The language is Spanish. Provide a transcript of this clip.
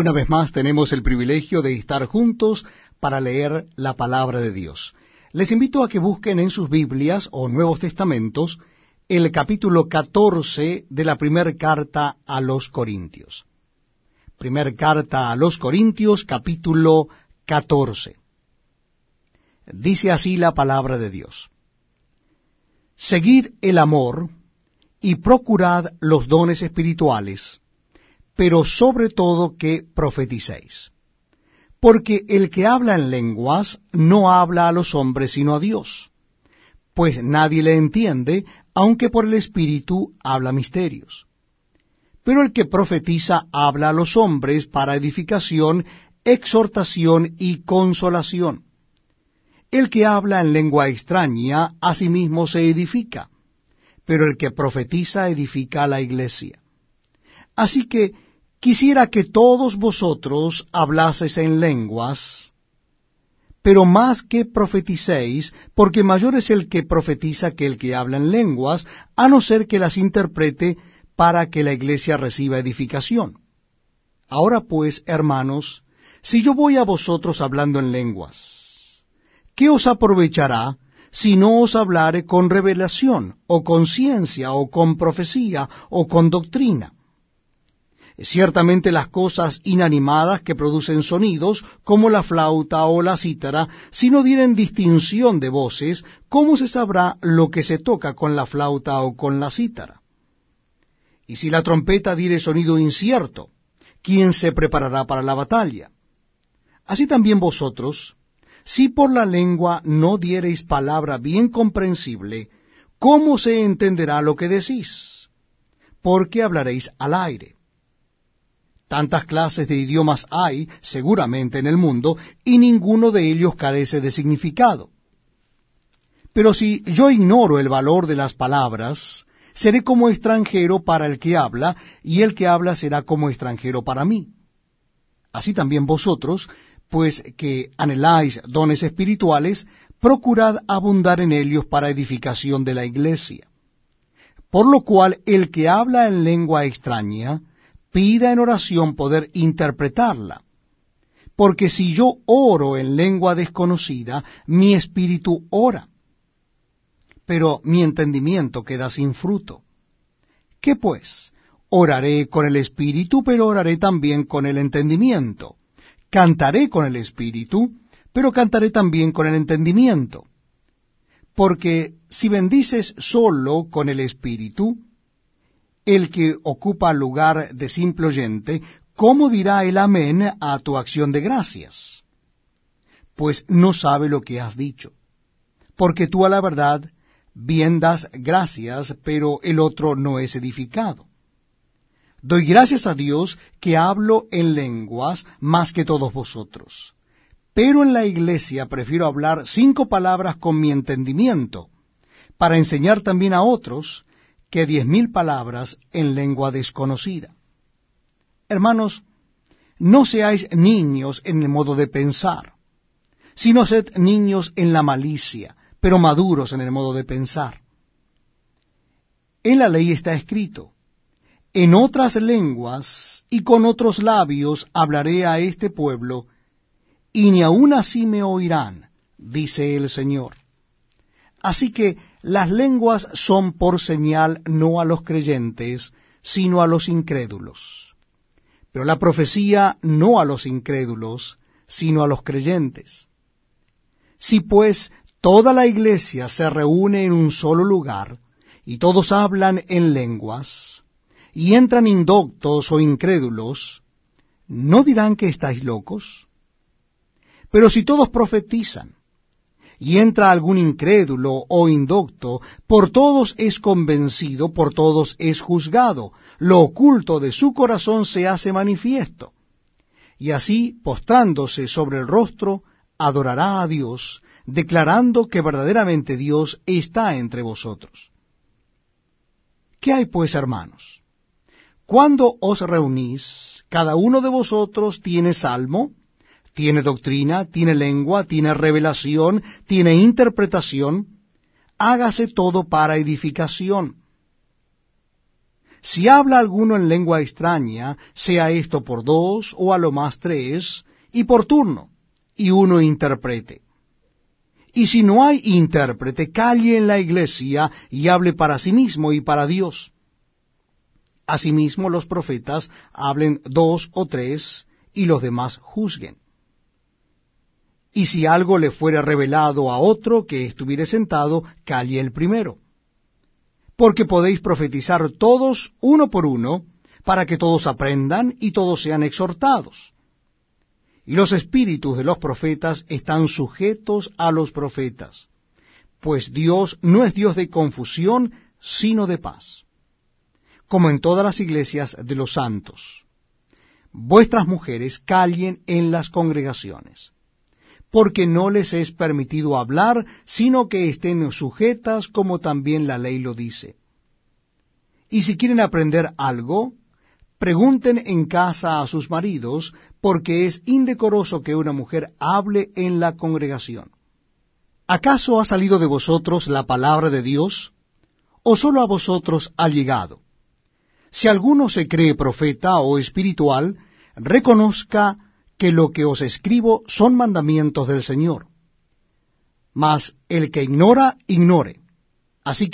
Una vez más tenemos el privilegio de estar juntos para leer la palabra de Dios. Les invito a que busquen en sus Biblias o Nuevos Testamentos el capítulo 14 de la primera carta a los Corintios. Primer carta a los Corintios, capítulo 14. Dice así la palabra de Dios. Seguid el amor y procurad los dones espirituales pero sobre todo que profeticéis. Porque el que habla en lenguas no habla a los hombres sino a Dios, pues nadie le entiende, aunque por el Espíritu habla misterios. Pero el que profetiza habla a los hombres para edificación, exhortación y consolación. El que habla en lengua extraña a sí mismo se edifica, pero el que profetiza edifica a la iglesia. Así que Quisiera que todos vosotros hablaseis en lenguas, pero más que profeticéis, porque mayor es el que profetiza que el que habla en lenguas, a no ser que las interprete para que la iglesia reciba edificación. Ahora pues, hermanos, si yo voy a vosotros hablando en lenguas, ¿qué os aprovechará si no os hablare con revelación, o con ciencia, o con profecía, o con doctrina? Ciertamente las cosas inanimadas que producen sonidos, como la flauta o la cítara, si no dieren distinción de voces, ¿cómo se sabrá lo que se toca con la flauta o con la cítara? Y si la trompeta diere sonido incierto, ¿quién se preparará para la batalla? Así también vosotros, si por la lengua no diereis palabra bien comprensible, ¿cómo se entenderá lo que decís? Porque hablaréis al aire. Tantas clases de idiomas hay, seguramente, en el mundo, y ninguno de ellos carece de significado. Pero si yo ignoro el valor de las palabras, seré como extranjero para el que habla, y el que habla será como extranjero para mí. Así también vosotros, pues que anheláis dones espirituales, procurad abundar en ellos para edificación de la iglesia. Por lo cual el que habla en lengua extraña, pida en oración poder interpretarla. Porque si yo oro en lengua desconocida, mi espíritu ora, pero mi entendimiento queda sin fruto. ¿Qué pues? Oraré con el espíritu, pero oraré también con el entendimiento. Cantaré con el espíritu, pero cantaré también con el entendimiento. Porque si bendices solo con el espíritu, el que ocupa lugar de simple oyente, ¿cómo dirá el amén a tu acción de gracias? Pues no sabe lo que has dicho. Porque tú a la verdad bien das gracias, pero el otro no es edificado. Doy gracias a Dios que hablo en lenguas más que todos vosotros. Pero en la iglesia prefiero hablar cinco palabras con mi entendimiento, para enseñar también a otros, que diez mil palabras en lengua desconocida. Hermanos, no seáis niños en el modo de pensar, sino sed niños en la malicia, pero maduros en el modo de pensar. En la ley está escrito, en otras lenguas y con otros labios hablaré a este pueblo, y ni aun así me oirán, dice el Señor. Así que las lenguas son por señal no a los creyentes, sino a los incrédulos. Pero la profecía no a los incrédulos, sino a los creyentes. Si pues toda la iglesia se reúne en un solo lugar, y todos hablan en lenguas, y entran indoctos o incrédulos, ¿no dirán que estáis locos? Pero si todos profetizan, y entra algún incrédulo o indocto, por todos es convencido, por todos es juzgado, lo oculto de su corazón se hace manifiesto. Y así, postrándose sobre el rostro, adorará a Dios, declarando que verdaderamente Dios está entre vosotros. ¿Qué hay pues, hermanos? Cuando os reunís, cada uno de vosotros tiene salmo, tiene doctrina, tiene lengua, tiene revelación, tiene interpretación, hágase todo para edificación. Si habla alguno en lengua extraña, sea esto por dos o a lo más tres, y por turno, y uno interprete. Y si no hay intérprete, calle en la iglesia y hable para sí mismo y para Dios. Asimismo los profetas hablen dos o tres, y los demás juzguen. Y si algo le fuere revelado a otro que estuviere sentado, calle el primero porque podéis profetizar todos uno por uno, para que todos aprendan y todos sean exhortados. Y los espíritus de los profetas están sujetos a los profetas, pues Dios no es Dios de confusión, sino de paz, como en todas las iglesias de los santos. Vuestras mujeres callen en las congregaciones porque no les es permitido hablar, sino que estén sujetas como también la ley lo dice. Y si quieren aprender algo, pregunten en casa a sus maridos, porque es indecoroso que una mujer hable en la congregación. ¿Acaso ha salido de vosotros la palabra de Dios? ¿O sólo a vosotros ha llegado? Si alguno se cree profeta o espiritual, reconozca que lo que os escribo son mandamientos del Señor. Mas el que ignora, ignore. Así